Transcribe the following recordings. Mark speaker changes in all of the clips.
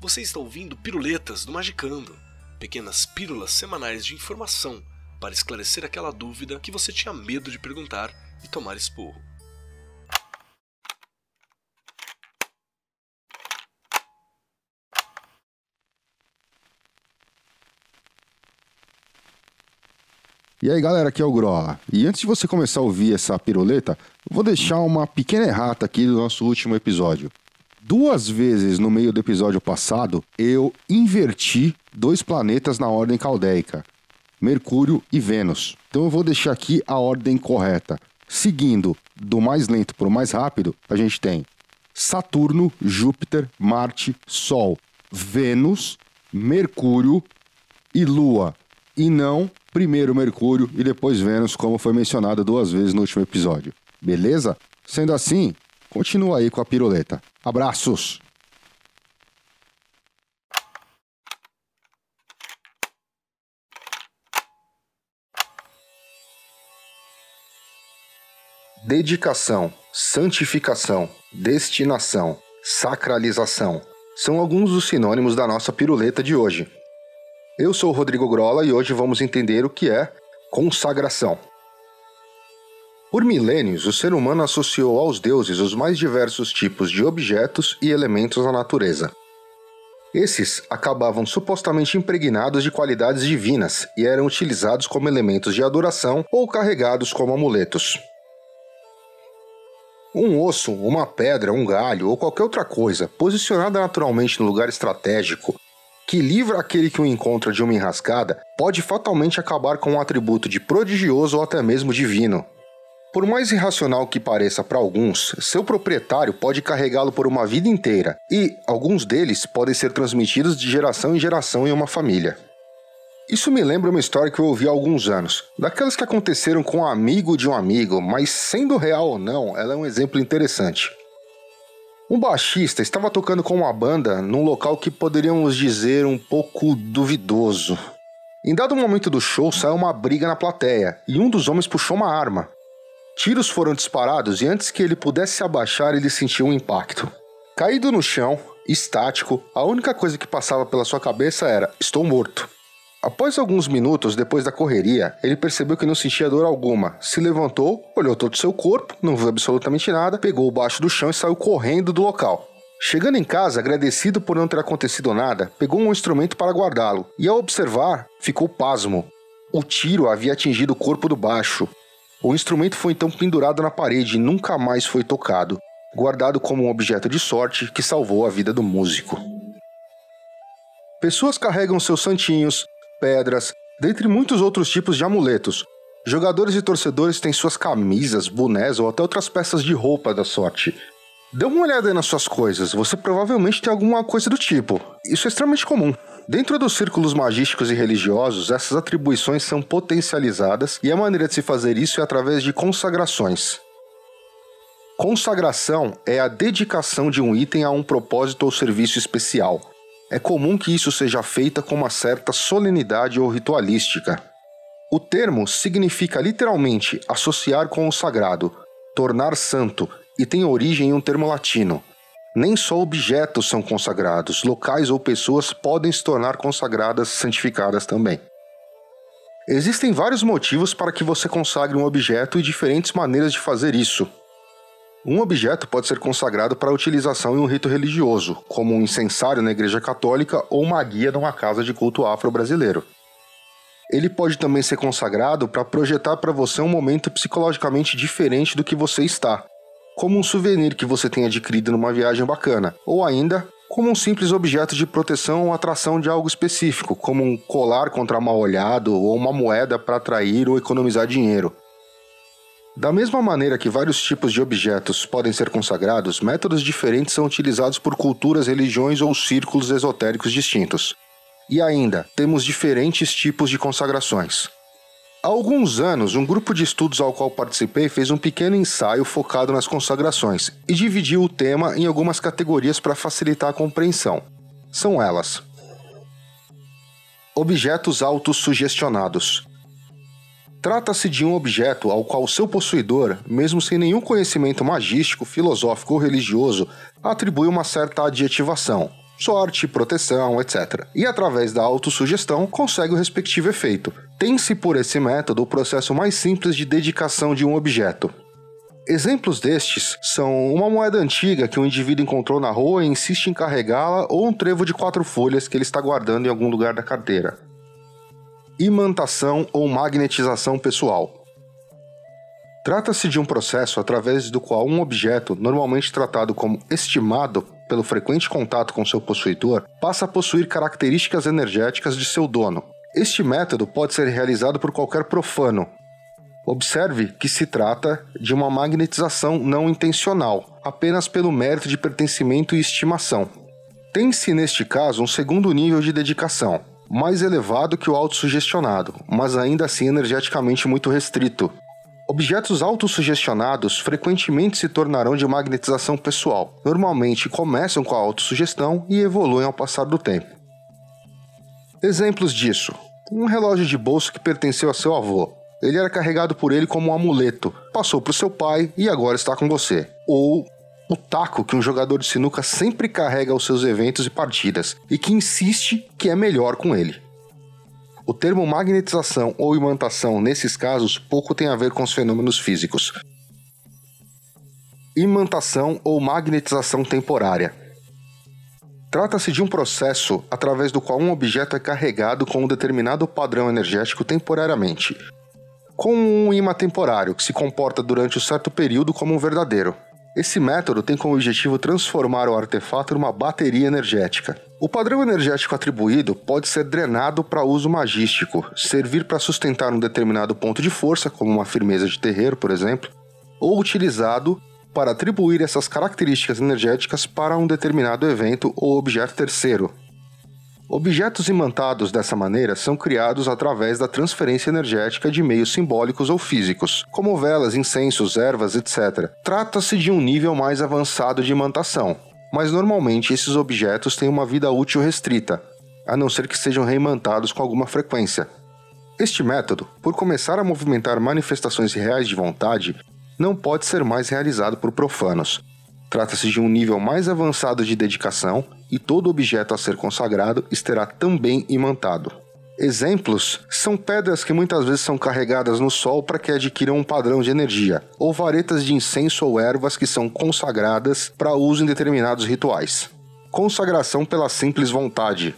Speaker 1: Você está ouvindo Piruletas do Magicando, pequenas pílulas semanais de informação para esclarecer aquela dúvida que você tinha medo de perguntar e tomar esporro.
Speaker 2: E aí galera, aqui é o Groa. E antes de você começar a ouvir essa piruleta, vou deixar uma pequena errata aqui do nosso último episódio. Duas vezes no meio do episódio passado, eu inverti dois planetas na ordem caldeica: Mercúrio e Vênus. Então eu vou deixar aqui a ordem correta. Seguindo do mais lento para o mais rápido, a gente tem Saturno, Júpiter, Marte, Sol, Vênus, Mercúrio e Lua. E não primeiro Mercúrio e depois Vênus, como foi mencionado duas vezes no último episódio. Beleza? Sendo assim, continua aí com a piruleta. Abraços! Dedicação, santificação, destinação, sacralização são alguns dos sinônimos da nossa piruleta de hoje. Eu sou o Rodrigo Grola e hoje vamos entender o que é consagração. Por milênios, o ser humano associou aos deuses os mais diversos tipos de objetos e elementos na natureza. Esses acabavam supostamente impregnados de qualidades divinas e eram utilizados como elementos de adoração ou carregados como amuletos. Um osso, uma pedra, um galho ou qualquer outra coisa posicionada naturalmente no lugar estratégico que livra aquele que o encontra de uma enrascada, pode fatalmente acabar com um atributo de prodigioso ou até mesmo divino. Por mais irracional que pareça para alguns, seu proprietário pode carregá-lo por uma vida inteira, e alguns deles podem ser transmitidos de geração em geração em uma família. Isso me lembra uma história que eu ouvi há alguns anos, daquelas que aconteceram com um amigo de um amigo, mas sendo real ou não, ela é um exemplo interessante. Um baixista estava tocando com uma banda num local que poderíamos dizer um pouco duvidoso. Em dado momento do show, saiu uma briga na plateia e um dos homens puxou uma arma. Tiros foram disparados e antes que ele pudesse se abaixar, ele sentiu um impacto. Caído no chão, estático, a única coisa que passava pela sua cabeça era: Estou morto. Após alguns minutos depois da correria, ele percebeu que não sentia dor alguma. Se levantou, olhou todo o seu corpo, não viu absolutamente nada, pegou o baixo do chão e saiu correndo do local. Chegando em casa, agradecido por não ter acontecido nada, pegou um instrumento para guardá-lo e, ao observar, ficou pasmo. O tiro havia atingido o corpo do baixo. O instrumento foi então pendurado na parede e nunca mais foi tocado, guardado como um objeto de sorte que salvou a vida do músico. Pessoas carregam seus santinhos, pedras, dentre muitos outros tipos de amuletos. Jogadores e torcedores têm suas camisas, bonés ou até outras peças de roupa da sorte. Dê uma olhada nas suas coisas, você provavelmente tem alguma coisa do tipo. Isso é extremamente comum. Dentro dos círculos magísticos e religiosos, essas atribuições são potencializadas e a maneira de se fazer isso é através de consagrações. Consagração é a dedicação de um item a um propósito ou serviço especial é comum que isso seja feita com uma certa solenidade ou ritualística. O termo significa literalmente associar com o sagrado, tornar santo, e tem origem em um termo latino. Nem só objetos são consagrados, locais ou pessoas podem se tornar consagradas, santificadas também. Existem vários motivos para que você consagre um objeto e diferentes maneiras de fazer isso. Um objeto pode ser consagrado para utilização em um rito religioso, como um incensário na Igreja Católica ou uma guia numa casa de culto afro-brasileiro. Ele pode também ser consagrado para projetar para você um momento psicologicamente diferente do que você está, como um souvenir que você tenha adquirido numa viagem bacana, ou ainda como um simples objeto de proteção ou atração de algo específico, como um colar contra mal olhado ou uma moeda para atrair ou economizar dinheiro. Da mesma maneira que vários tipos de objetos podem ser consagrados, métodos diferentes são utilizados por culturas, religiões ou círculos esotéricos distintos. E ainda, temos diferentes tipos de consagrações. Há alguns anos, um grupo de estudos ao qual participei fez um pequeno ensaio focado nas consagrações e dividiu o tema em algumas categorias para facilitar a compreensão. São elas: Objetos autossugestionados Trata-se de um objeto ao qual seu possuidor, mesmo sem nenhum conhecimento magístico, filosófico ou religioso, atribui uma certa adjetivação. sorte, proteção, etc. E através da autossugestão consegue o respectivo efeito. Tem-se por esse método o processo mais simples de dedicação de um objeto. Exemplos destes são uma moeda antiga que um indivíduo encontrou na rua e insiste em carregá-la, ou um trevo de quatro folhas que ele está guardando em algum lugar da carteira. Imantação ou magnetização pessoal. Trata-se de um processo através do qual um objeto, normalmente tratado como estimado pelo frequente contato com seu possuidor, passa a possuir características energéticas de seu dono. Este método pode ser realizado por qualquer profano, Observe que se trata de uma magnetização não intencional, apenas pelo mérito de pertencimento e estimação. Tem-se neste caso um segundo nível de dedicação, mais elevado que o autossugestionado, mas ainda assim energeticamente muito restrito. Objetos autossugestionados frequentemente se tornarão de magnetização pessoal. Normalmente começam com a autossugestão e evoluem ao passar do tempo. Exemplos disso: um relógio de bolso que pertenceu a seu avô, ele era carregado por ele como um amuleto, passou para o seu pai e agora está com você. Ou o taco que um jogador de sinuca sempre carrega aos seus eventos e partidas e que insiste que é melhor com ele. O termo magnetização ou imantação nesses casos pouco tem a ver com os fenômenos físicos. Imantação ou magnetização temporária. Trata-se de um processo através do qual um objeto é carregado com um determinado padrão energético temporariamente, com um imã temporário que se comporta durante um certo período como um verdadeiro. Esse método tem como objetivo transformar o artefato numa bateria energética. O padrão energético atribuído pode ser drenado para uso magístico, servir para sustentar um determinado ponto de força, como uma firmeza de terreiro, por exemplo, ou utilizado para atribuir essas características energéticas para um determinado evento ou objeto terceiro, Objetos imantados dessa maneira são criados através da transferência energética de meios simbólicos ou físicos, como velas, incensos, ervas, etc. Trata-se de um nível mais avançado de imantação, mas normalmente esses objetos têm uma vida útil restrita, a não ser que sejam reimantados com alguma frequência. Este método, por começar a movimentar manifestações reais de vontade, não pode ser mais realizado por profanos, Trata-se de um nível mais avançado de dedicação e todo objeto a ser consagrado estará também imantado. Exemplos são pedras que muitas vezes são carregadas no sol para que adquiram um padrão de energia, ou varetas de incenso ou ervas que são consagradas para uso em determinados rituais. Consagração pela simples vontade.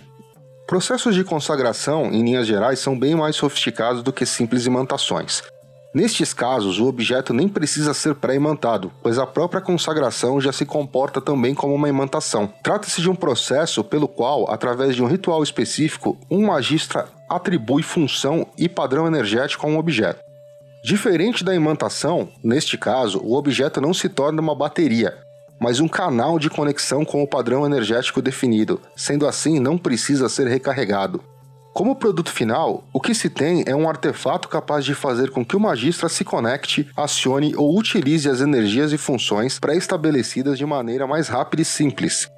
Speaker 2: Processos de consagração, em linhas gerais, são bem mais sofisticados do que simples imantações. Nestes casos, o objeto nem precisa ser pré-imantado, pois a própria consagração já se comporta também como uma imantação. Trata-se de um processo pelo qual, através de um ritual específico, um magistra atribui função e padrão energético a um objeto. Diferente da imantação, neste caso, o objeto não se torna uma bateria, mas um canal de conexão com o padrão energético definido, sendo assim, não precisa ser recarregado. Como produto final, o que se tem é um artefato capaz de fazer com que o magistra se conecte, acione ou utilize as energias e funções pré-estabelecidas de maneira mais rápida e simples.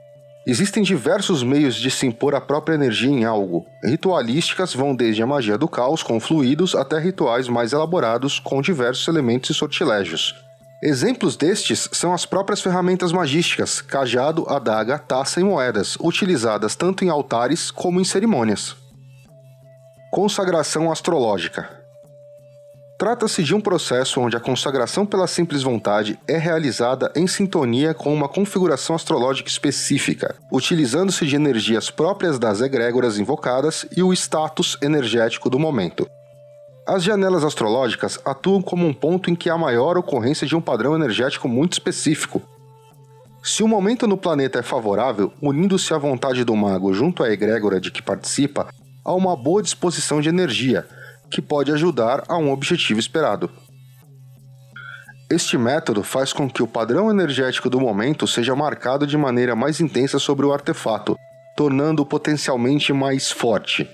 Speaker 2: Existem diversos meios de se impor a própria energia em algo. Ritualísticas vão desde a magia do caos com fluidos até rituais mais elaborados com diversos elementos e sortilégios. Exemplos destes são as próprias ferramentas magísticas, cajado, adaga, taça e moedas, utilizadas tanto em altares como em cerimônias. Consagração astrológica. Trata-se de um processo onde a consagração pela simples vontade é realizada em sintonia com uma configuração astrológica específica, utilizando-se de energias próprias das egrégoras invocadas e o status energético do momento. As janelas astrológicas atuam como um ponto em que há maior ocorrência de um padrão energético muito específico. Se o momento no planeta é favorável, unindo-se à vontade do mago junto à egrégora de que participa, a uma boa disposição de energia, que pode ajudar a um objetivo esperado. Este método faz com que o padrão energético do momento seja marcado de maneira mais intensa sobre o artefato, tornando-o potencialmente mais forte.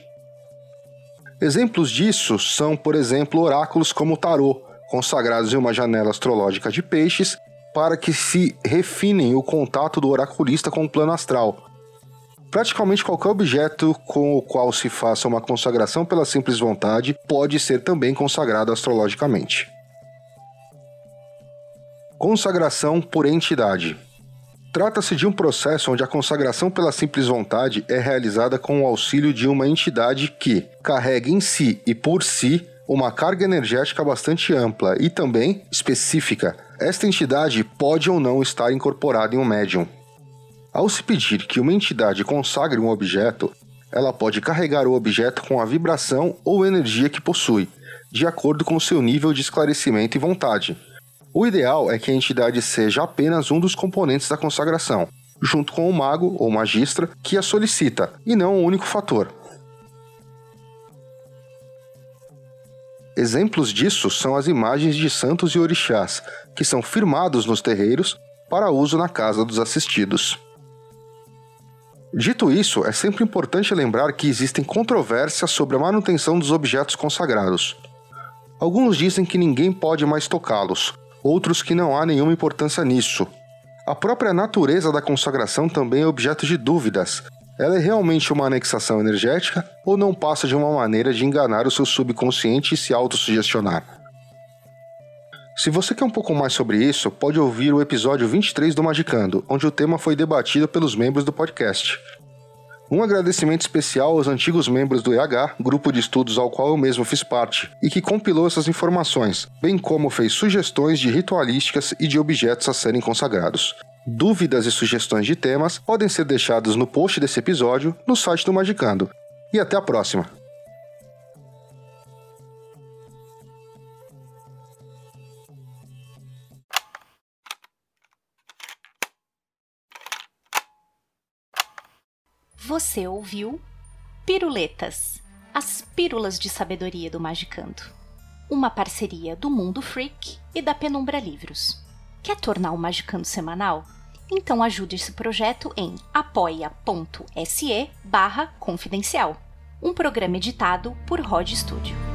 Speaker 2: Exemplos disso são, por exemplo, oráculos como o tarô, consagrados em uma janela astrológica de peixes, para que se refinem o contato do oraculista com o plano astral, Praticamente qualquer objeto com o qual se faça uma consagração pela simples vontade pode ser também consagrado astrologicamente. Consagração por entidade. Trata-se de um processo onde a consagração pela simples vontade é realizada com o auxílio de uma entidade que carrega em si e por si uma carga energética bastante ampla e também específica. Esta entidade pode ou não estar incorporada em um médium. Ao se pedir que uma entidade consagre um objeto, ela pode carregar o objeto com a vibração ou energia que possui, de acordo com seu nível de esclarecimento e vontade. O ideal é que a entidade seja apenas um dos componentes da consagração, junto com o mago ou magistra que a solicita, e não o único fator. Exemplos disso são as imagens de santos e orixás, que são firmados nos terreiros para uso na casa dos assistidos. Dito isso, é sempre importante lembrar que existem controvérsias sobre a manutenção dos objetos consagrados. Alguns dizem que ninguém pode mais tocá-los, outros que não há nenhuma importância nisso. A própria natureza da consagração também é objeto de dúvidas, ela é realmente uma anexação energética ou não passa de uma maneira de enganar o seu subconsciente e se autossugestionar? Se você quer um pouco mais sobre isso, pode ouvir o episódio 23 do Magicando, onde o tema foi debatido pelos membros do podcast. Um agradecimento especial aos antigos membros do EH, grupo de estudos ao qual eu mesmo fiz parte, e que compilou essas informações, bem como fez sugestões de ritualísticas e de objetos a serem consagrados. Dúvidas e sugestões de temas podem ser deixadas no post desse episódio no site do Magicando. E até a próxima!
Speaker 3: Você ouviu Piruletas, as pílulas de sabedoria do Magicando. Uma parceria do Mundo Freak e da Penumbra Livros. Quer tornar o Magicando semanal? Então ajude esse projeto em apoia.se barra confidencial. Um programa editado por Rod Studio.